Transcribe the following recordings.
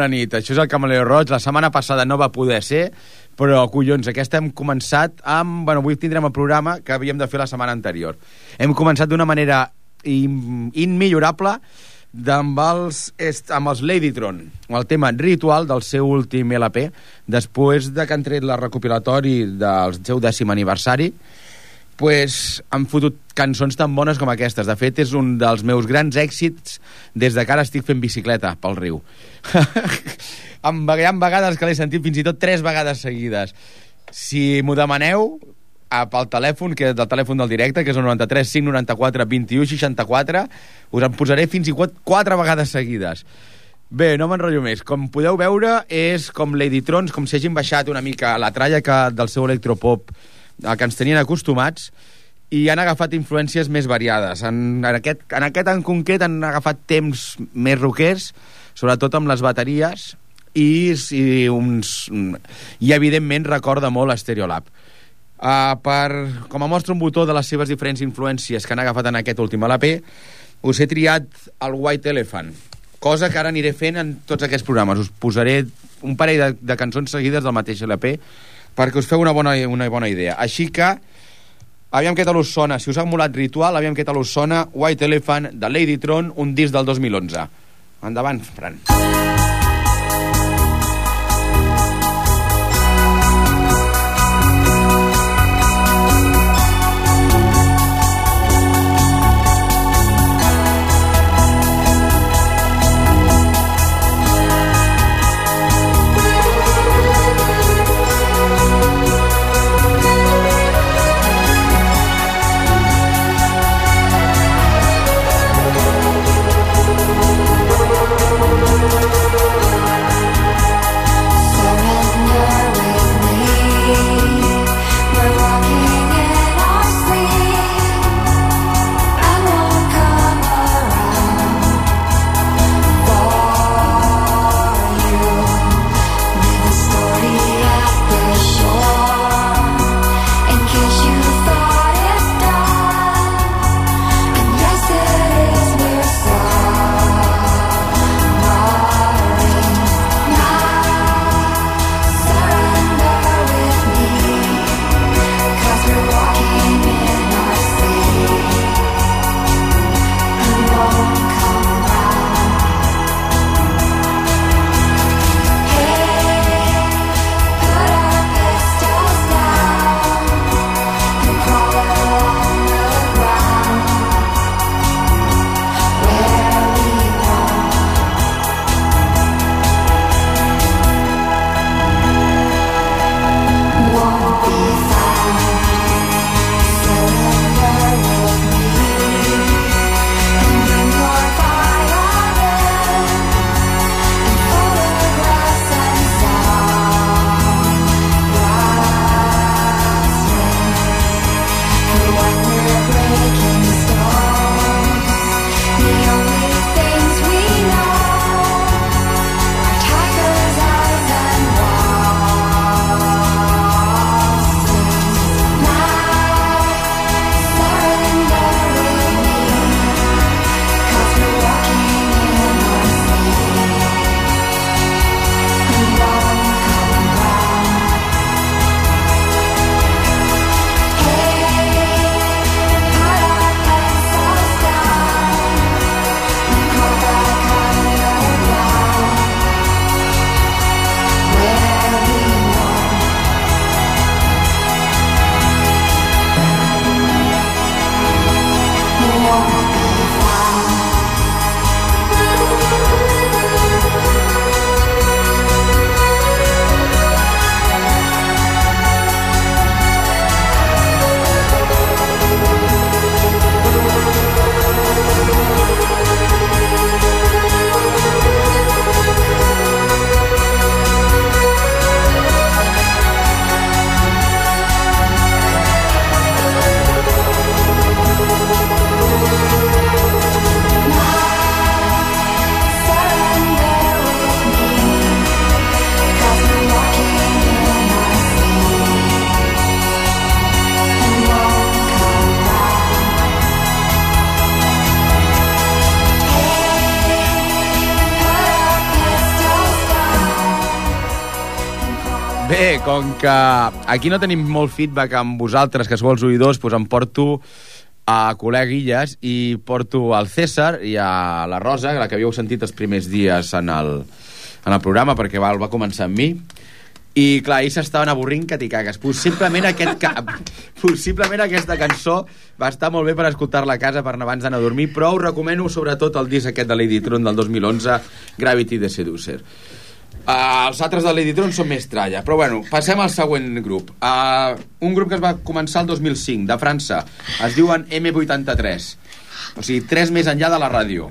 Bona nit. Això és el Camaleo Roig. La setmana passada no va poder ser, però, collons, aquesta hem començat amb... Bueno, avui tindrem el programa que havíem de fer la setmana anterior. Hem començat d'una manera in, immillorable amb els, amb els Ladytron, el tema ritual del seu últim LP, després de que han tret la recopilatori del seu dècim aniversari, pues, han fotut cançons tan bones com aquestes. De fet, és un dels meus grans èxits des de que ara estic fent bicicleta pel riu. Hi ha vegades que l'he sentit fins i tot tres vegades seguides. Si m'ho demaneu, pel telèfon, que és del telèfon del directe, que és el 93 594 21 64, us en posaré fins i tot quatre vegades seguides. Bé, no m'enrotllo més. Com podeu veure, és com Lady Trons, com si hagin baixat una mica la tralla que del seu electropop a que ens tenien acostumats i han agafat influències més variades. En, en, aquest, en aquest en concret han agafat temps més roquers, sobretot amb les bateries, i, i, uns, i evidentment recorda molt Stereolab. Uh, per, com a mostra un botó de les seves diferents influències que han agafat en aquest últim LP, us he triat el White Elephant, cosa que ara aniré fent en tots aquests programes. Us posaré un parell de, de cançons seguides del mateix LP perquè us feu una bona, una bona idea. Així que, aviam què tal us sona. Si us ha molat Ritual, aviam què tal us sona White Elephant de Ladytron, un disc del 2011. Endavant, Fran. Fran. Com que aquí no tenim molt feedback amb vosaltres, que sou els oïdors, doncs em porto a col·leguilles i porto al César i a la Rosa, la que havíeu sentit els primers dies en el, en el programa, perquè va, va començar amb mi. I, clar, ells s'estaven avorrint que t'hi cagues. Possiblement, aquest ca... Possiblement aquesta cançó va estar molt bé per escoltar-la a casa per abans d'anar a dormir, però us recomano sobretot el disc aquest de Lady Tron del 2011, Gravity the Seducer. Uh, els altres de Lady Tron són més tralla, però bueno, passem al següent grup. Uh, un grup que es va començar el 2005, de França. Es diuen M83. O sigui, tres més enllà de la ràdio.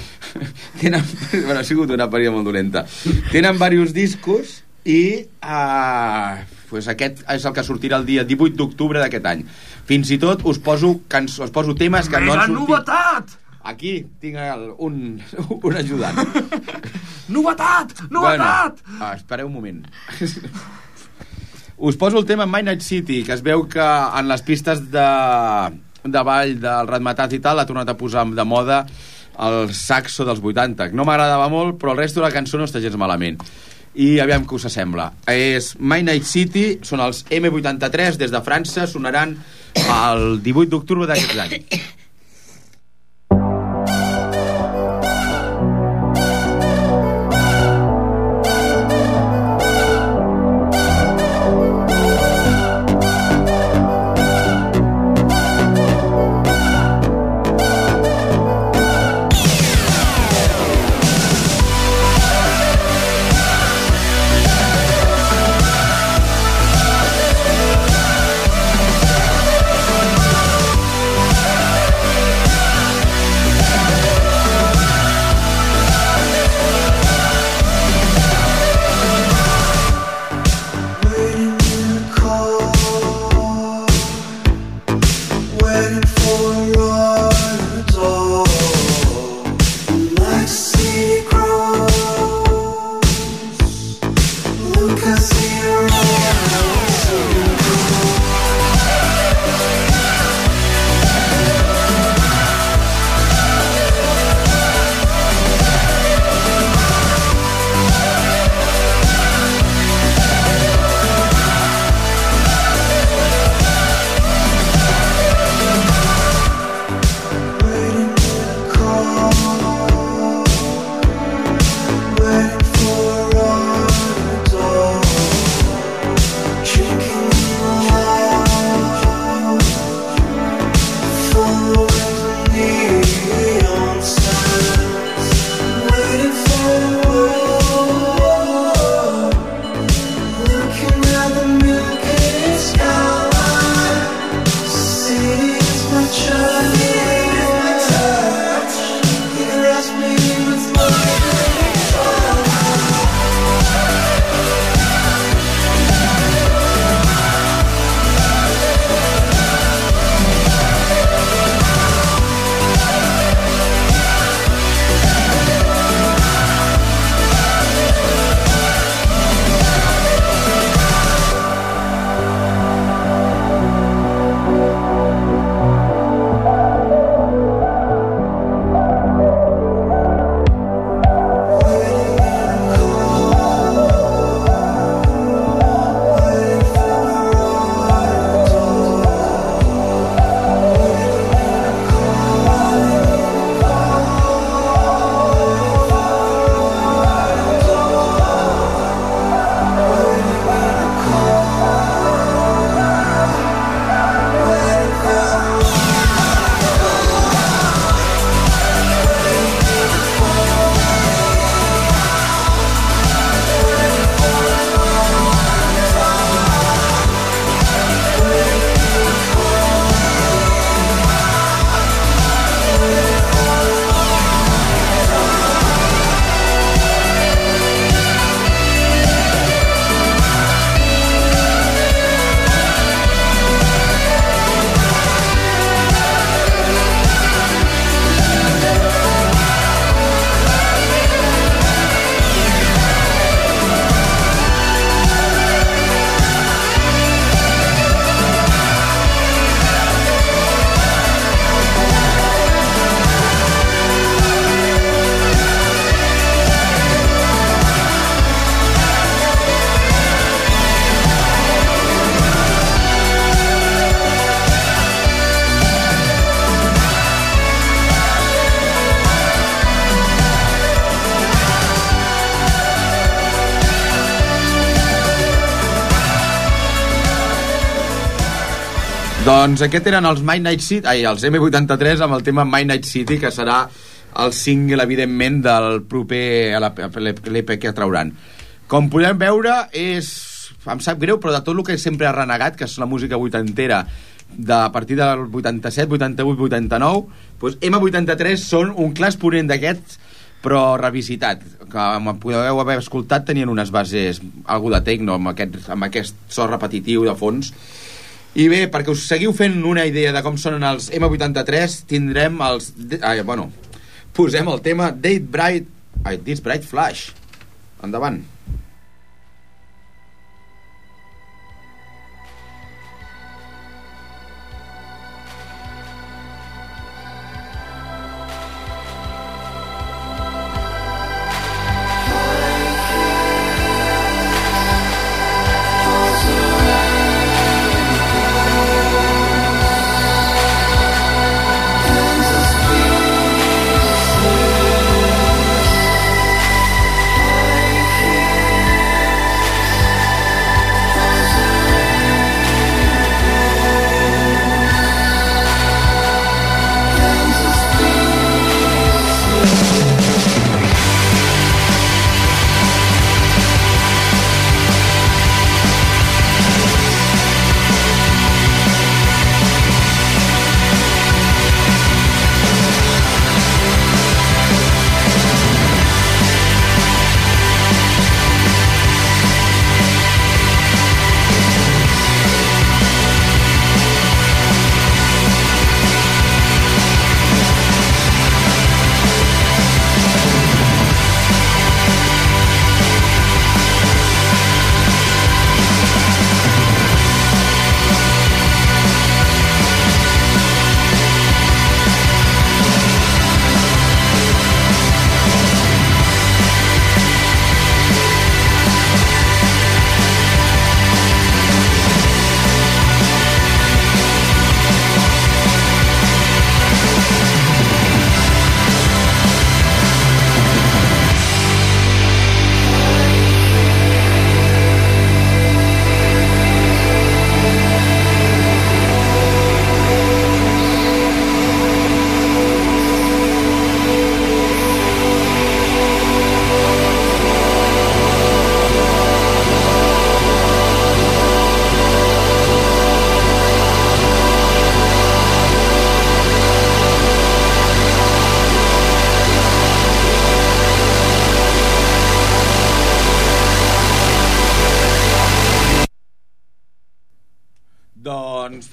Tenen... Bueno, ha sigut una període molt dolenta. Tenen diversos discos i uh, pues aquest és el que sortirà el dia 18 d'octubre d'aquest any. Fins i tot us poso, cançó, us poso temes que Més no han sortit... novetat! Aquí tinc el, un, un ajudant. Novetat! Novetat! Bueno, ah, espereu un moment. Us poso el tema My Night City, que es veu que en les pistes de, de ball del Ratmatat i tal ha tornat a posar de moda el saxo dels 80. No m'agradava molt, però el resto de la cançó no està gens malament. I aviam què us sembla. És My Night City, són els M83 des de França, sonaran el 18 d'octubre d'aquest any. Doncs aquest eren els My Night City, ai, els M83 amb el tema My Night City, que serà el single, evidentment, del proper l'EP que trauran. Com podem veure, és... Em sap greu, però de tot el que sempre ha renegat, que és la música vuitantera, de, a partir del 87, 88, 89, doncs M83 són un clar exponent d'aquests però revisitat, que podeu haver escoltat tenien unes bases, algú de tecno, amb aquest, amb aquest so repetitiu de fons, i bé, perquè us seguiu fent una idea de com sonen els M83, tindrem els... Ai, bueno, posem el tema Date Bright... Ai, This Bright Flash. Endavant.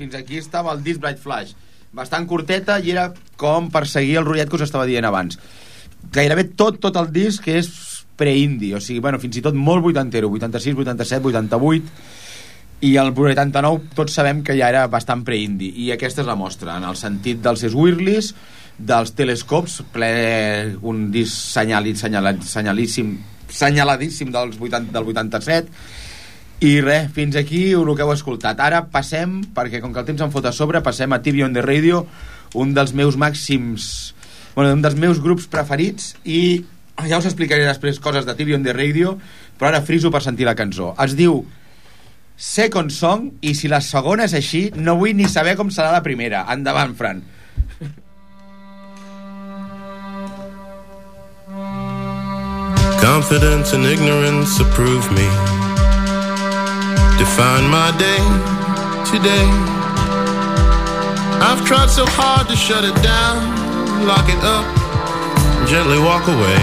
Fins aquí estava el Disc Bright Flash. Bastant curteta i era com per seguir el rotllet que us estava dient abans. Gairebé tot, tot el disc és pre-indie, o sigui, bueno, fins i tot molt vuitantero, 86, 87, 88, i el 89 tots sabem que ja era bastant pre-indie, i aquesta és la mostra, en el sentit dels Swirlies, dels telescops, ple un disc senyalit, senyalat, senyalíssim, senyaladíssim dels 80, del 87, i res, fins aquí el que heu escoltat. Ara passem, perquè com que el temps em fot a sobre, passem a TV on the Radio, un dels meus màxims... Bueno, un dels meus grups preferits i ja us explicaré després coses de TV on the Radio, però ara friso per sentir la cançó. Es diu Second Song i si la segona és així, no vull ni saber com serà la primera. Endavant, Fran. Confidence and ignorance approve me Define my day today. I've tried so hard to shut it down Lock it up Gently walk away.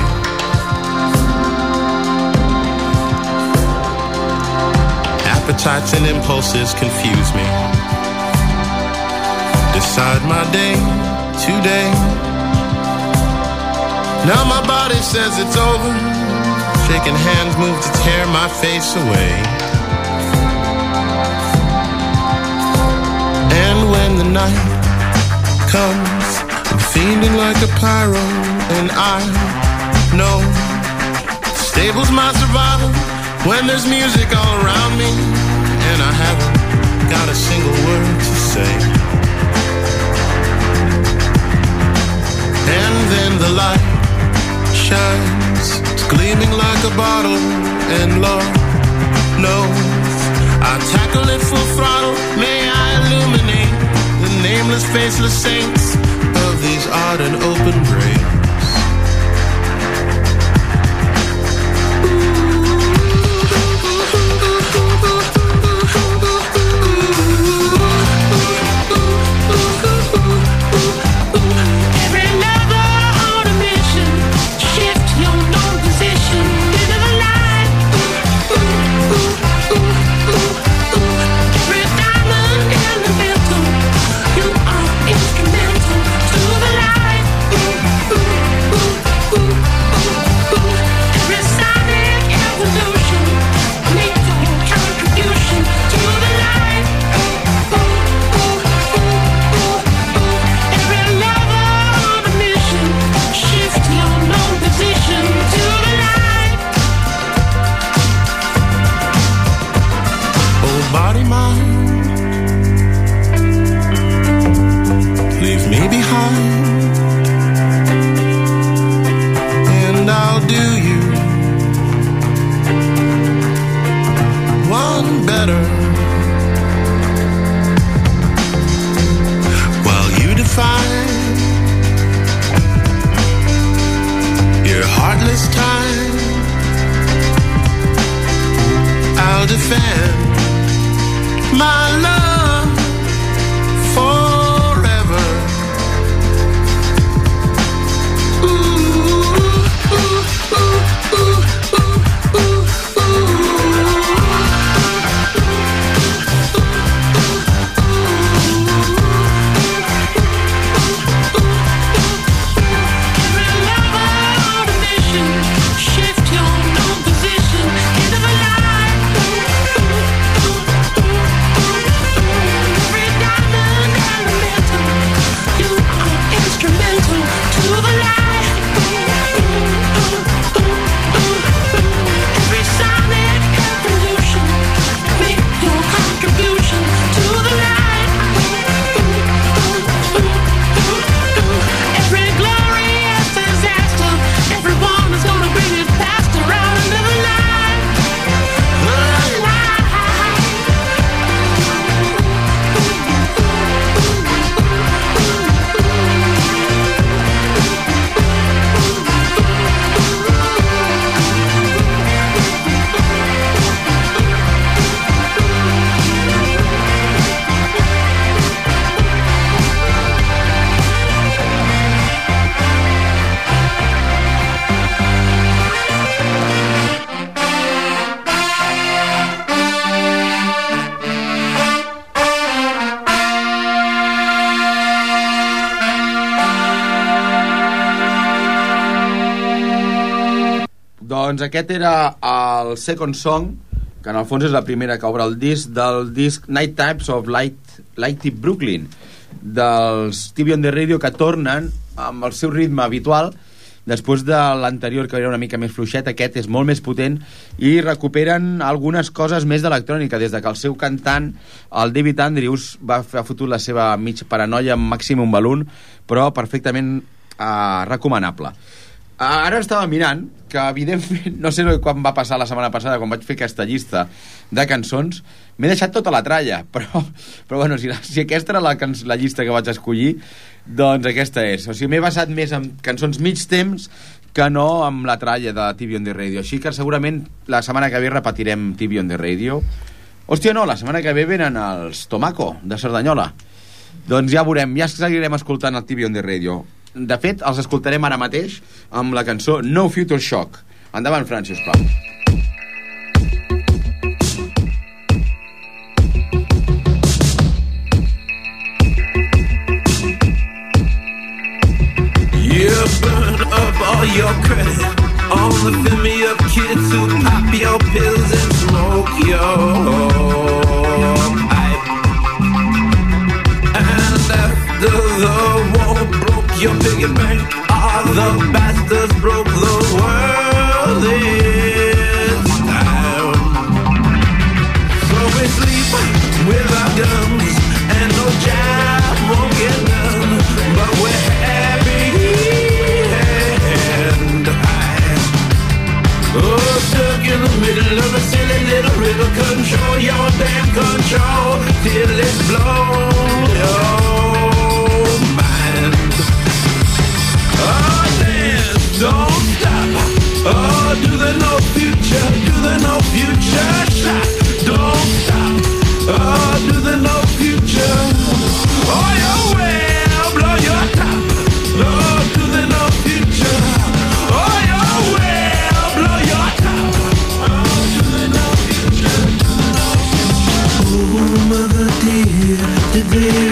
Appetites and impulses confuse me. Decide my day today. Now my body says it's over. Shaking hands move to tear my face away night comes, I'm feeling like a pyro, and I know stable's my survival when there's music all around me, and I haven't got a single word to say. And then the light shines, it's gleaming like a bottle, and Lord knows I'll tackle it full throttle. May I illuminate nameless, faceless saints of these odd and open graves. Doncs aquest era el Second Song, que en el fons és la primera que obre el disc, del disc Night Types of Light, Lighty Brooklyn, dels TV on the Radio, que tornen amb el seu ritme habitual, després de l'anterior que era una mica més fluixet, aquest és molt més potent i recuperen algunes coses més d'electrònica, des de que el seu cantant, el David Andrews, va ha fotut la seva mig paranoia amb Maximum Balloon, però perfectament eh, recomanable. Ara estava mirant que, evidentment, no sé quan va passar la setmana passada, quan vaig fer aquesta llista de cançons, m'he deixat tota la tralla, però, però bueno, si, la, si aquesta era la, la llista que vaig escollir, doncs aquesta és. O sigui, m'he basat més en cançons mig temps que no amb la tralla de TV on the Radio. Així que segurament la setmana que ve repetirem TV on the Radio. Hòstia, no, la setmana que ve venen els Tomaco, de Cerdanyola. Doncs ja veurem, ja seguirem escoltant el TV on the Radio. De fet, els escoltarem ara mateix amb la cançó No Future Shock. Endavant, Fran, sisplau. Up all your credit on the fill me up kids who pop your pills and smoke your pipe. And after the your piggy bank, all the bastards broke the world this time. So we sleep with our guns and no job won't get done. But we're happy and high. Oh, stuck in the middle of a silly little river. Control your damn control till it's blown future? Do there no future? Shot, don't stop. Oh, do there no future? Oh, you will blow your top. Oh, do there no future? Oh, you will blow your top. Oh, do there no future? Oh, mother dear, did they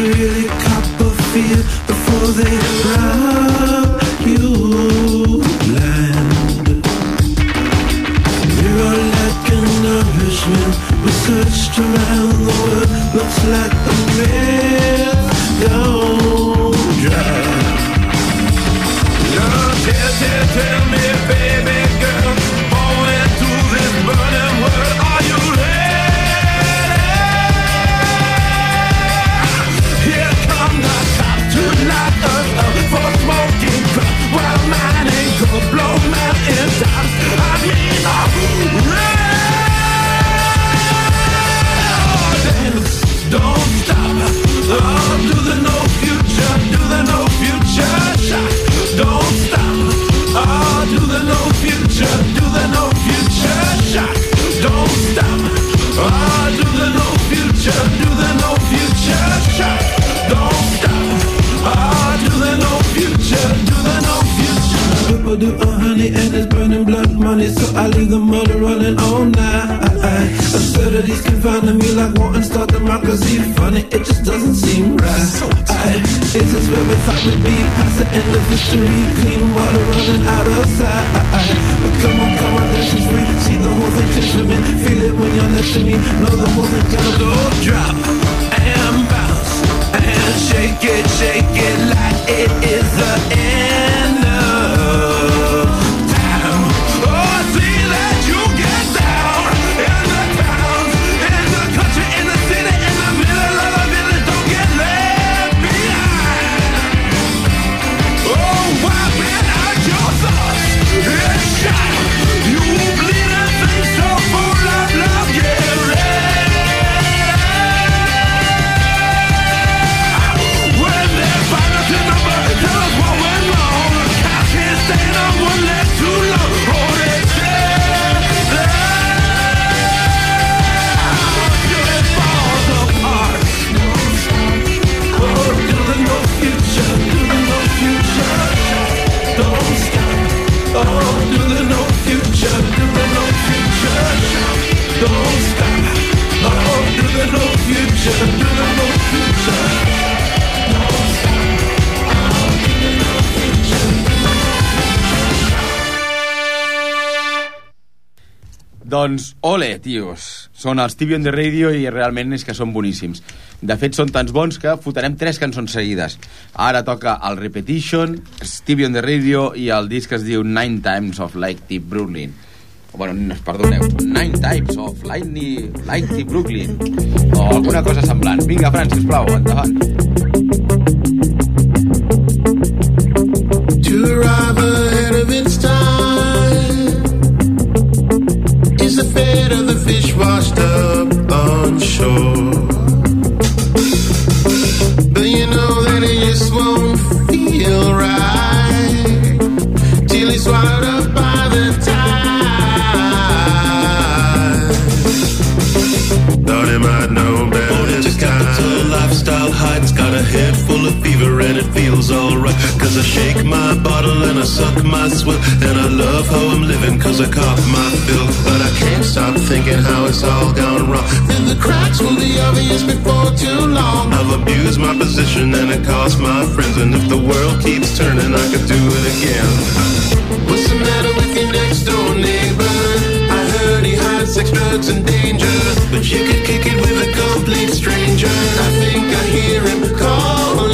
me. Know the whole thing's gonna go drop. And bounce. And shake it, shake it Doncs, ole, tios. Són els Tibi on the Radio i realment és que són boníssims. De fet, són tants bons que fotrem tres cançons seguides. Ara toca el Repetition, Stevie on the Radio i el disc es diu Nine Times of Like Deep Brooklyn. Bueno, no, perdoneu, Nine Types of Lightning, Lighty Brooklyn. O alguna cosa semblant. Vinga, Fran, sisplau, endavant. To Cause I shake my bottle and I suck my swill And I love how I'm living cause I caught my fill But I can't stop thinking how it's all gone wrong. And the cracks will be obvious before too long. I've abused my position and it cost my friends And if the world keeps turning I could do it again What's the matter with your next door neighbor? I heard he hides sex, drugs, and danger. But you could kick it with a complete stranger. I think I hear him calling.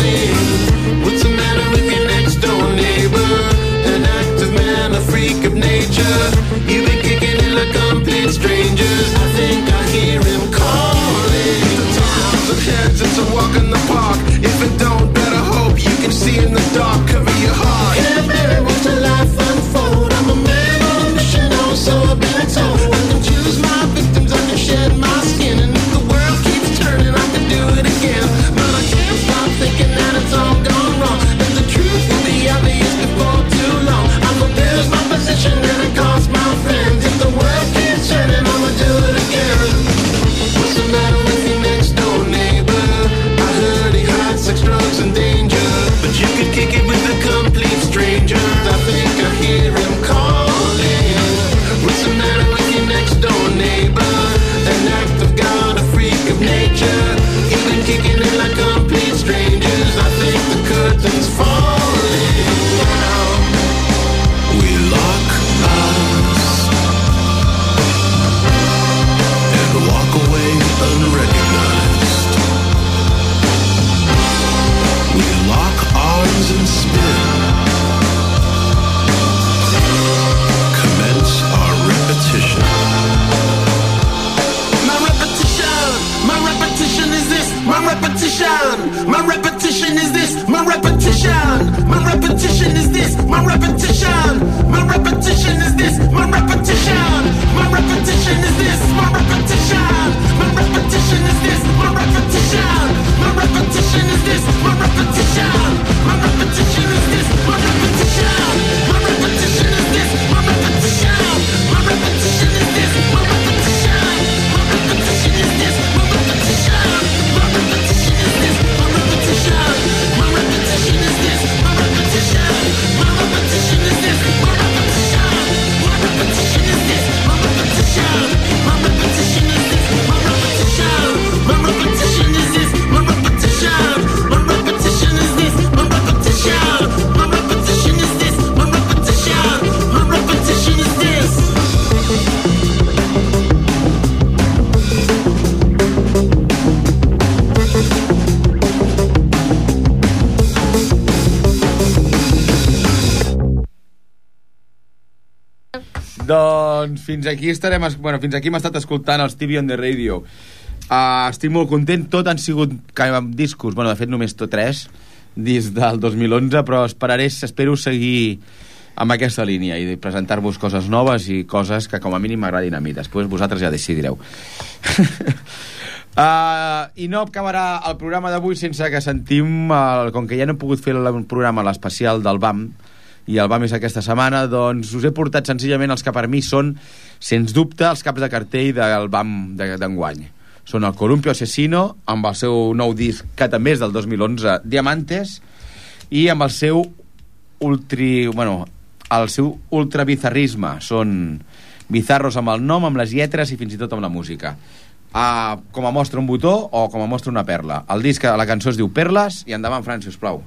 Of nature. You've been kicking it like complete strangers. I think I hear him doncs fins aquí estarem... es- Bueno, fins aquí hem estat escoltant els TV on the Radio. Uh, estic molt content. Tot han sigut discos. Bueno, de fet, només tot tres discs del 2011, però esperaré, espero seguir amb aquesta línia i presentar-vos coses noves i coses que com a mínim m'agradin a mi. Després vosaltres ja decidireu. Uh, I no acabarà el programa d'avui sense que sentim, el, com que ja no he pogut fer el programa l'especial del BAM, i el BAM és aquesta setmana, doncs us he portat senzillament els que per mi són, sens dubte, els caps de cartell del BAM de- d'enguany. Són el Columpio Asesino, amb el seu nou disc, que també és del 2011, Diamantes, i amb el seu ultri... Bueno, el seu ultrabizarrisme. Són bizarros amb el nom, amb les lletres i fins i tot amb la música. Uh, com a mostra un botó o com a mostra una perla. El disc, la cançó es diu Perles i endavant, Fran, si us plau.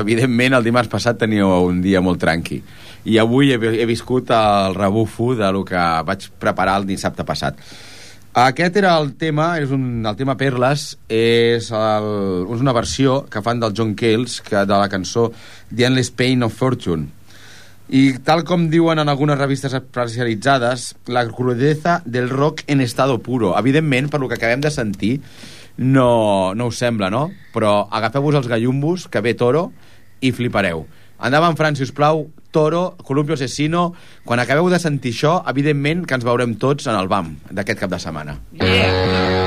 Evidentment, el dimarts passat tenia un dia molt tranqui. I avui he, he viscut el rebufo de lo que vaig preparar el dissabte passat. Aquest era el tema, és un, el tema Perles, és, el, és una versió que fan del John Cales que, de la cançó The Endless Pain of Fortune. I tal com diuen en algunes revistes especialitzades, la crudeza del rock en estado puro. Evidentment, per lo que acabem de sentir, no, no us sembla, no? Però agafeu-vos els gallumbos, que ve Toro, i flipareu. Endavant, Fran, si us plau, Toro, Columpio Asesino... Quan acabeu de sentir això, evidentment que ens veurem tots en el BAM d'aquest cap de setmana. Vamos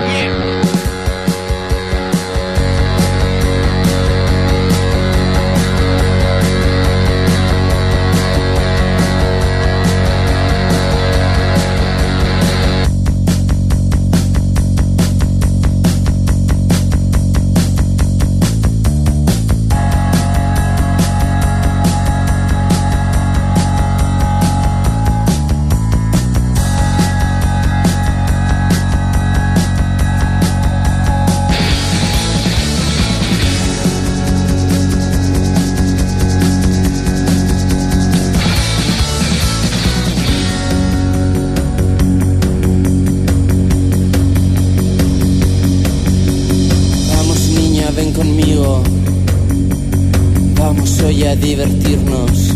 a divertirnos.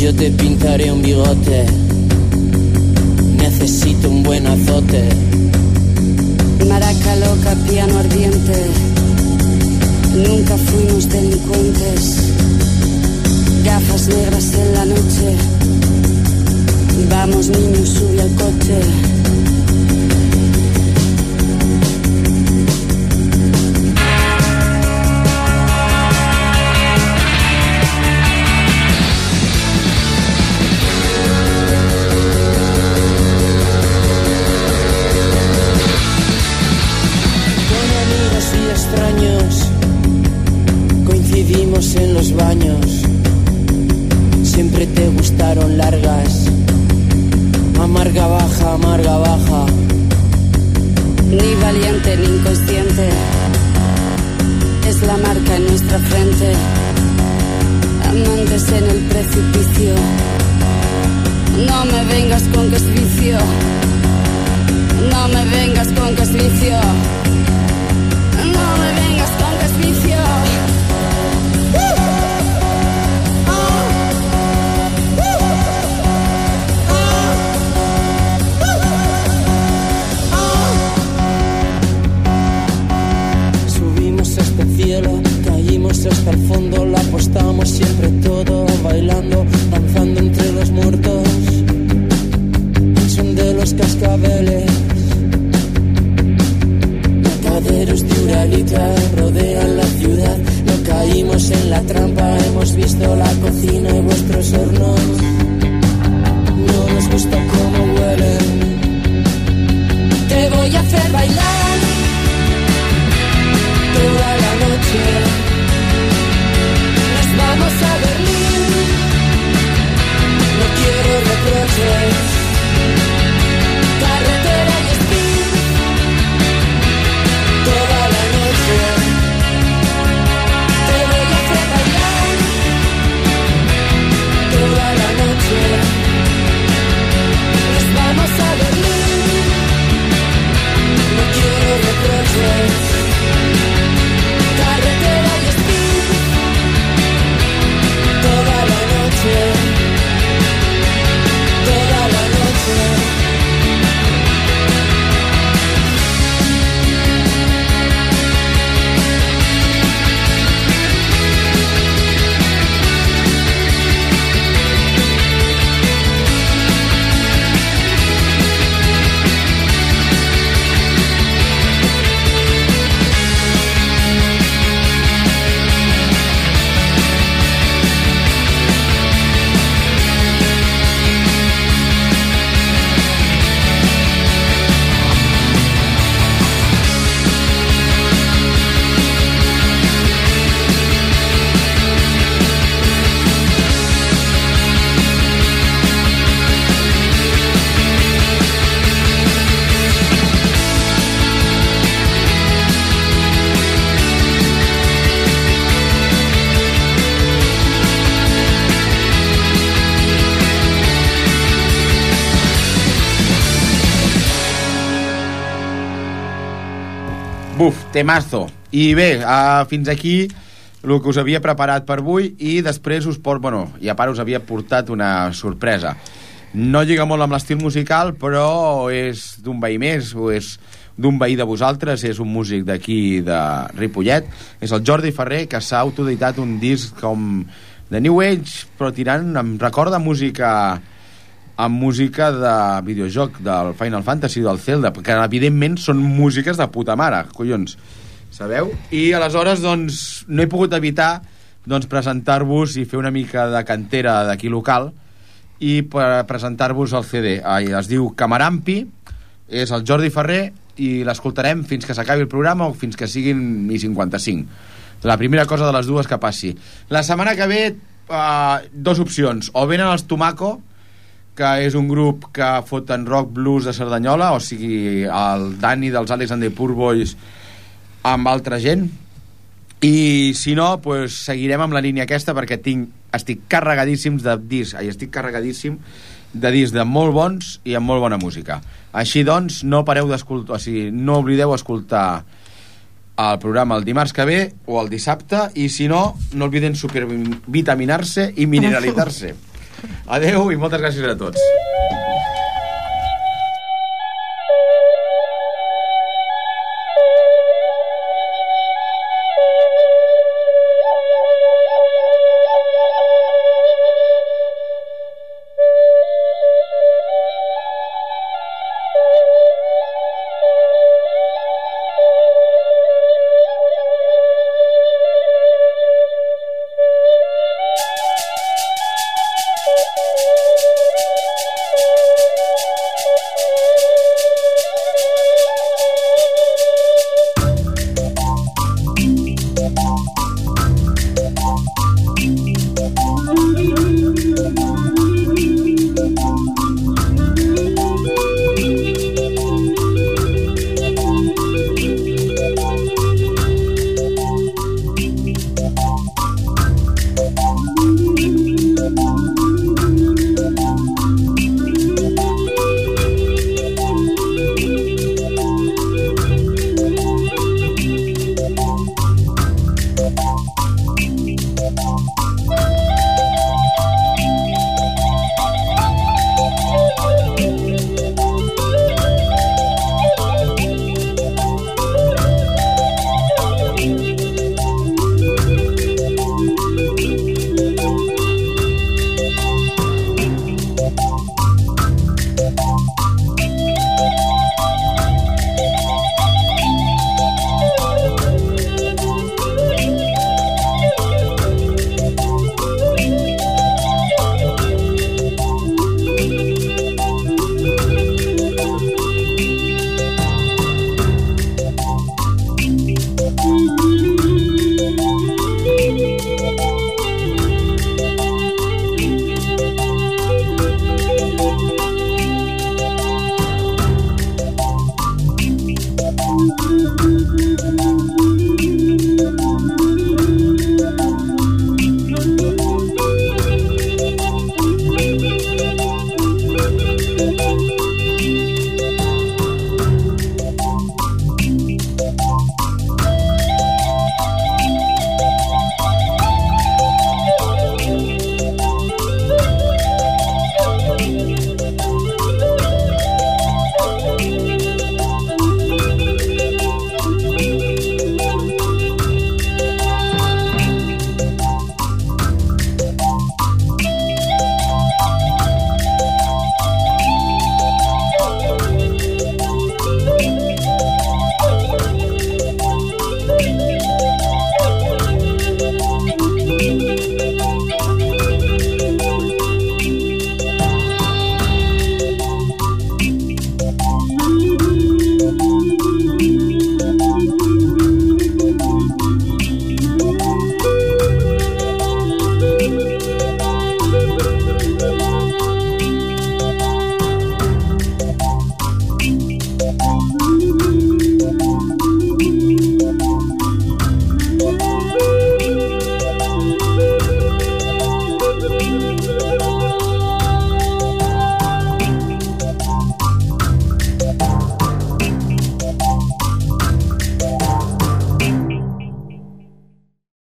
Yo te pintaré un bigote. Necesito un buen azote. Maraca loca, piano ardiente. Nunca fuimos delincuentes. Gafas negras en la noche. Vamos niños, sube al coche. Amantes en el precipicio. No me vengas con que vicio. No me vengas con que vicio. Temazo. I bé, uh, fins aquí el que us havia preparat per avui i després us port, bueno, i a part us havia portat una sorpresa. No lliga molt amb l'estil musical, però és d'un veí més, o és d'un veí de vosaltres, és un músic d'aquí de Ripollet, és el Jordi Ferrer, que s'ha autoeditat un disc com de New Age, però tirant, em recorda música amb música de videojoc del Final Fantasy, del Zelda, que evidentment són músiques de puta mare, collons, sabeu? I aleshores, doncs, no he pogut evitar doncs, presentar-vos i fer una mica de cantera d'aquí local i presentar-vos el CD. Ai, es diu Camarampi, és el Jordi Ferrer i l'escoltarem fins que s'acabi el programa o fins que siguin i 55. La primera cosa de les dues que passi. La setmana que ve, uh, dos opcions. O venen els Tomaco, que és un grup que foten rock blues de Cerdanyola, o sigui, el Dani dels Alex and the Poor Boys amb altra gent, i si no, pues, seguirem amb la línia aquesta perquè tinc, estic carregadíssims de discs, ai, estic carregadíssim de discs de molt bons i amb molt bona música. Així doncs, no pareu d'escoltar, o sigui, no oblideu escoltar el programa el dimarts que ve o el dissabte i si no, no obliden supervitaminar-se i mineralitzar-se. Adeu i moltes gràcies a tots.